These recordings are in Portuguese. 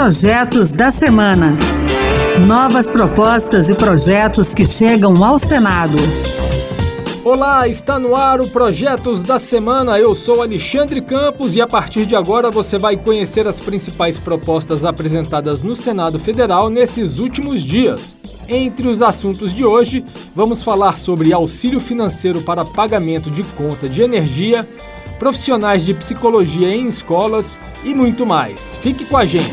Projetos da Semana. Novas propostas e projetos que chegam ao Senado. Olá, está no ar o Projetos da Semana. Eu sou Alexandre Campos e a partir de agora você vai conhecer as principais propostas apresentadas no Senado Federal nesses últimos dias. Entre os assuntos de hoje, vamos falar sobre auxílio financeiro para pagamento de conta de energia, profissionais de psicologia em escolas e muito mais. Fique com a gente.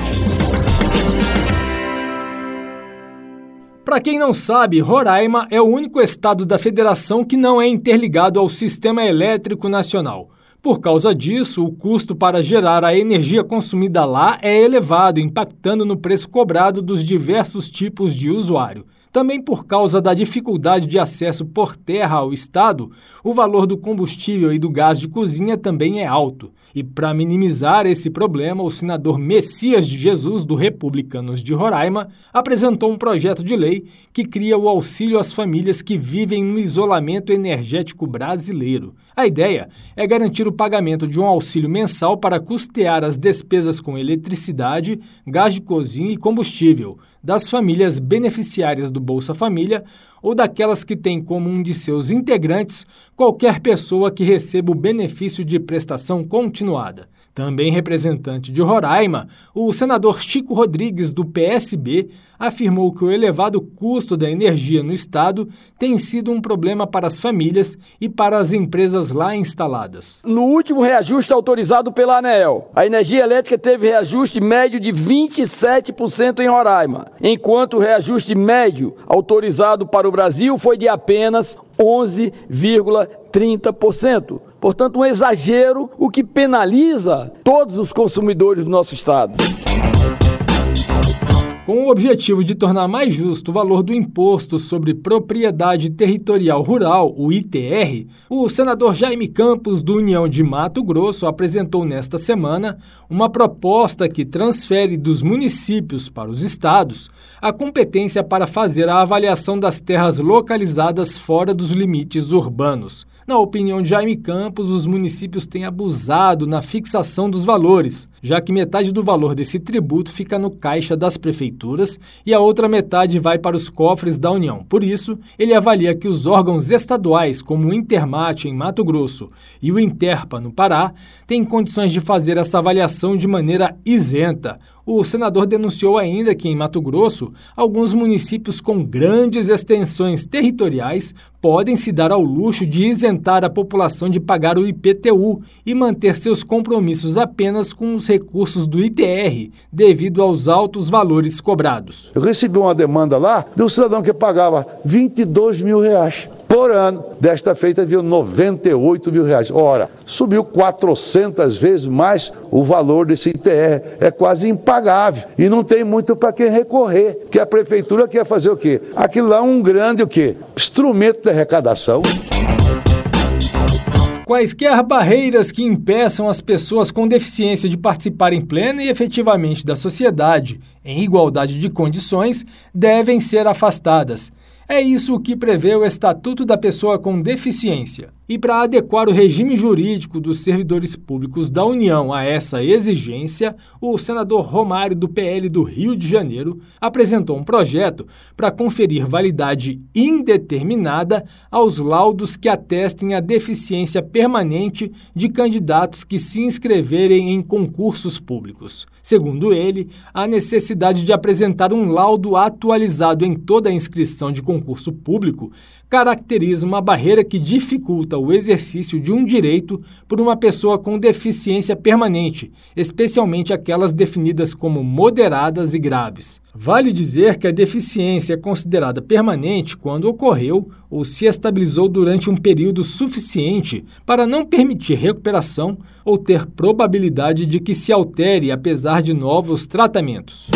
Para quem não sabe, Roraima é o único estado da federação que não é interligado ao sistema elétrico nacional. Por causa disso, o custo para gerar a energia consumida lá é elevado, impactando no preço cobrado dos diversos tipos de usuário. Também por causa da dificuldade de acesso por terra ao Estado, o valor do combustível e do gás de cozinha também é alto. E para minimizar esse problema, o senador Messias de Jesus, do Republicanos de Roraima, apresentou um projeto de lei que cria o auxílio às famílias que vivem no isolamento energético brasileiro. A ideia é garantir o pagamento de um auxílio mensal para custear as despesas com eletricidade, gás de cozinha e combustível das famílias beneficiárias do Bolsa Família ou daquelas que têm como um de seus integrantes qualquer pessoa que receba o benefício de prestação continuada. Também representante de Roraima, o senador Chico Rodrigues, do PSB, afirmou que o elevado custo da energia no estado tem sido um problema para as famílias e para as empresas lá instaladas. No último reajuste autorizado pela ANEEL, a energia elétrica teve reajuste médio de 27% em Roraima, enquanto o reajuste médio autorizado para o Brasil foi de apenas 11,30%. Portanto, um exagero, o que penaliza todos os consumidores do nosso Estado. Com o objetivo de tornar mais justo o valor do Imposto sobre Propriedade Territorial Rural, o ITR, o senador Jaime Campos, do União de Mato Grosso, apresentou nesta semana uma proposta que transfere dos municípios para os estados a competência para fazer a avaliação das terras localizadas fora dos limites urbanos. Na opinião de Jaime Campos, os municípios têm abusado na fixação dos valores, já que metade do valor desse tributo fica no caixa das prefeituras e a outra metade vai para os cofres da União. Por isso, ele avalia que os órgãos estaduais, como o Intermate em Mato Grosso e o Interpa no Pará, têm condições de fazer essa avaliação de maneira isenta. O senador denunciou ainda que, em Mato Grosso, alguns municípios com grandes extensões territoriais podem se dar ao luxo de isentar a população de pagar o IPTU e manter seus compromissos apenas com os recursos do ITR, devido aos altos valores cobrados. Eu recebi uma demanda lá de um cidadão que pagava 22 mil reais por ano. Desta feita viu 98 mil reais. Ora, subiu 400 vezes mais o valor desse ITR. É quase impagável. E não tem muito para quem recorrer. Que a prefeitura quer fazer o quê? Aquilo lá é um grande o quê? Instrumento de arrecadação. Quaisquer barreiras que impeçam as pessoas com deficiência de participarem plena e efetivamente da sociedade, em igualdade de condições, devem ser afastadas. É isso que prevê o Estatuto da Pessoa com Deficiência. E para adequar o regime jurídico dos servidores públicos da União a essa exigência, o senador Romário, do PL do Rio de Janeiro, apresentou um projeto para conferir validade indeterminada aos laudos que atestem a deficiência permanente de candidatos que se inscreverem em concursos públicos. Segundo ele, a necessidade de apresentar um laudo atualizado em toda a inscrição de concurso público caracteriza uma barreira que dificulta o exercício de um direito por uma pessoa com deficiência permanente, especialmente aquelas definidas como moderadas e graves. Vale dizer que a deficiência é considerada permanente quando ocorreu ou se estabilizou durante um período suficiente para não permitir recuperação ou ter probabilidade de que se altere apesar de novos tratamentos.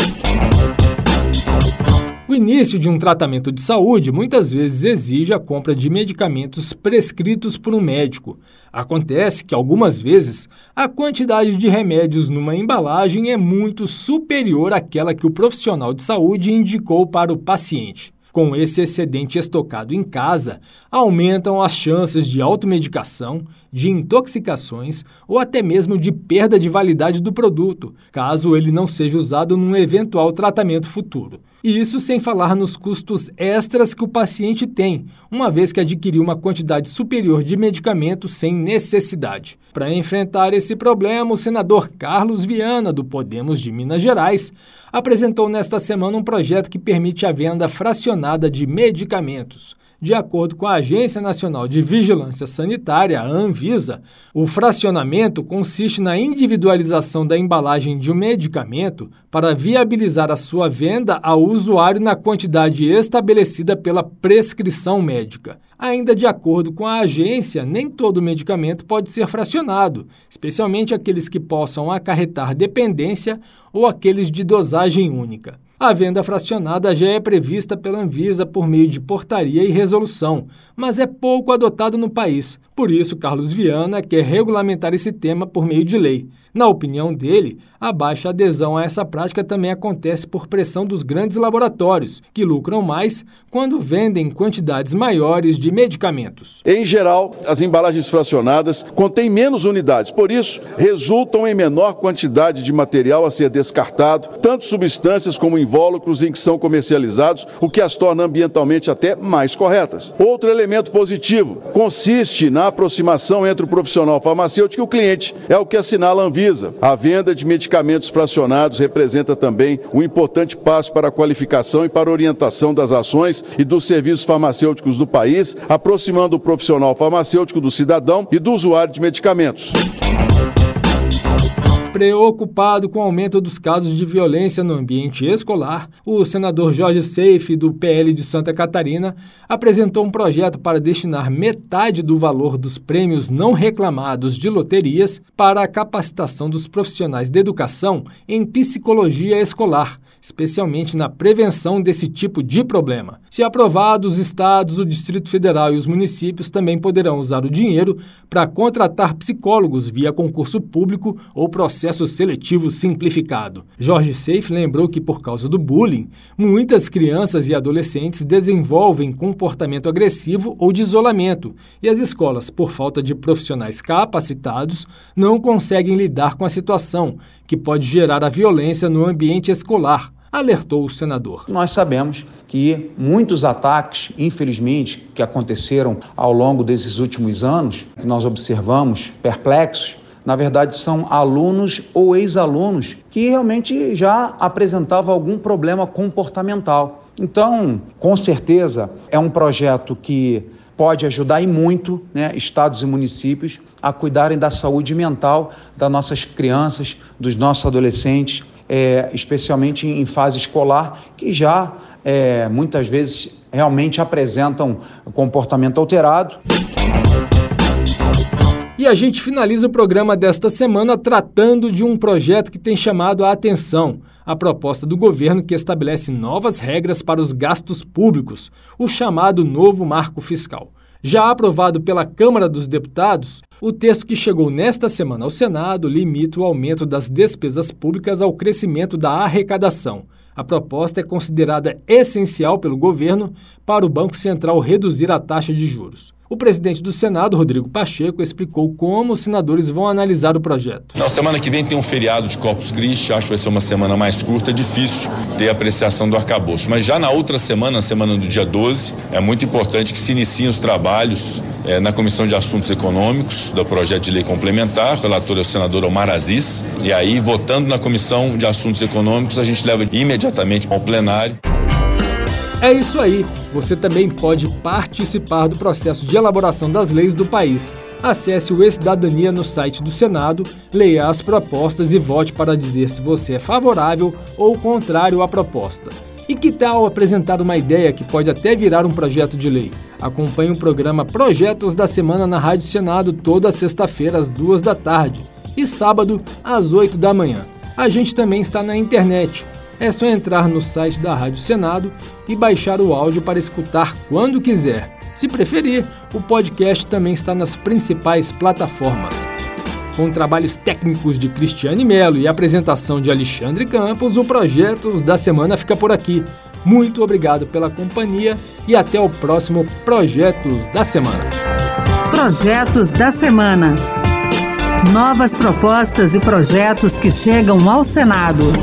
O início de um tratamento de saúde muitas vezes exige a compra de medicamentos prescritos por um médico. Acontece que, algumas vezes, a quantidade de remédios numa embalagem é muito superior àquela que o profissional de saúde indicou para o paciente. Com esse excedente estocado em casa, aumentam as chances de automedicação, de intoxicações ou até mesmo de perda de validade do produto, caso ele não seja usado num eventual tratamento futuro. E isso sem falar nos custos extras que o paciente tem, uma vez que adquiriu uma quantidade superior de medicamento sem necessidade. Para enfrentar esse problema, o senador Carlos Viana, do Podemos de Minas Gerais, apresentou nesta semana um projeto que permite a venda fracionada de medicamentos. De acordo com a Agência Nacional de Vigilância Sanitária, a Anvisa, o fracionamento consiste na individualização da embalagem de um medicamento para viabilizar a sua venda ao usuário na quantidade estabelecida pela prescrição médica. Ainda de acordo com a agência, nem todo medicamento pode ser fracionado, especialmente aqueles que possam acarretar dependência ou aqueles de dosagem única. A venda fracionada já é prevista pela Anvisa por meio de portaria e resolução, mas é pouco adotada no país. Por isso, Carlos Viana quer regulamentar esse tema por meio de lei. Na opinião dele, a baixa adesão a essa prática também acontece por pressão dos grandes laboratórios, que lucram mais quando vendem quantidades maiores de medicamentos. Em geral, as embalagens fracionadas contêm menos unidades, por isso, resultam em menor quantidade de material a ser descartado, tanto substâncias como invólucros em que são comercializados, o que as torna ambientalmente até mais corretas. Outro elemento positivo consiste na aproximação entre o profissional farmacêutico e o cliente, é o que assinala a Anvisa. A venda de medicamentos fracionados representa também um importante passo para a qualificação e para a orientação das ações e dos serviços farmacêuticos do país, aproximando o profissional farmacêutico do cidadão e do usuário de medicamentos. Preocupado com o aumento dos casos de violência no ambiente escolar, o senador Jorge Seife, do PL de Santa Catarina, apresentou um projeto para destinar metade do valor dos prêmios não reclamados de loterias para a capacitação dos profissionais de educação em psicologia escolar, especialmente na prevenção desse tipo de problema. Se aprovado, os estados, o Distrito Federal e os municípios também poderão usar o dinheiro para contratar psicólogos via concurso público ou processo seletivo simplificado. Jorge Seif lembrou que, por causa do bullying, muitas crianças e adolescentes desenvolvem comportamento agressivo ou de isolamento, e as escolas, por falta de profissionais capacitados, não conseguem lidar com a situação, que pode gerar a violência no ambiente escolar, alertou o senador. Nós sabemos que muitos ataques, infelizmente, que aconteceram ao longo desses últimos anos, que nós observamos perplexos, na verdade são alunos ou ex-alunos que realmente já apresentavam algum problema comportamental. Então, com certeza, é um projeto que pode ajudar e muito né, estados e municípios a cuidarem da saúde mental das nossas crianças, dos nossos adolescentes, é, especialmente em fase escolar, que já é, muitas vezes realmente apresentam comportamento alterado. E a gente finaliza o programa desta semana tratando de um projeto que tem chamado a atenção. A proposta do governo que estabelece novas regras para os gastos públicos, o chamado novo marco fiscal. Já aprovado pela Câmara dos Deputados, o texto que chegou nesta semana ao Senado limita o aumento das despesas públicas ao crescimento da arrecadação. A proposta é considerada essencial pelo governo para o Banco Central reduzir a taxa de juros. O presidente do Senado, Rodrigo Pacheco, explicou como os senadores vão analisar o projeto. Na semana que vem tem um feriado de Corpus Christi, acho que vai ser uma semana mais curta, é difícil ter apreciação do arcabouço. Mas já na outra semana, na semana do dia 12, é muito importante que se iniciem os trabalhos é, na Comissão de Assuntos Econômicos do projeto de lei complementar, o relator é o senador Omar Aziz, e aí, votando na Comissão de Assuntos Econômicos, a gente leva imediatamente ao plenário. É isso aí. Você também pode participar do processo de elaboração das leis do país. Acesse o E-Cidadania no site do Senado, leia as propostas e vote para dizer se você é favorável ou contrário à proposta. E que tal apresentar uma ideia que pode até virar um projeto de lei? Acompanhe o programa Projetos da Semana na Rádio Senado toda sexta-feira às duas da tarde e sábado às oito da manhã. A gente também está na internet é só entrar no site da Rádio Senado e baixar o áudio para escutar quando quiser. Se preferir, o podcast também está nas principais plataformas. Com trabalhos técnicos de Cristiane Melo e apresentação de Alexandre Campos, o Projetos da Semana fica por aqui. Muito obrigado pela companhia e até o próximo Projetos da Semana. Projetos da semana. Novas propostas e projetos que chegam ao Senado.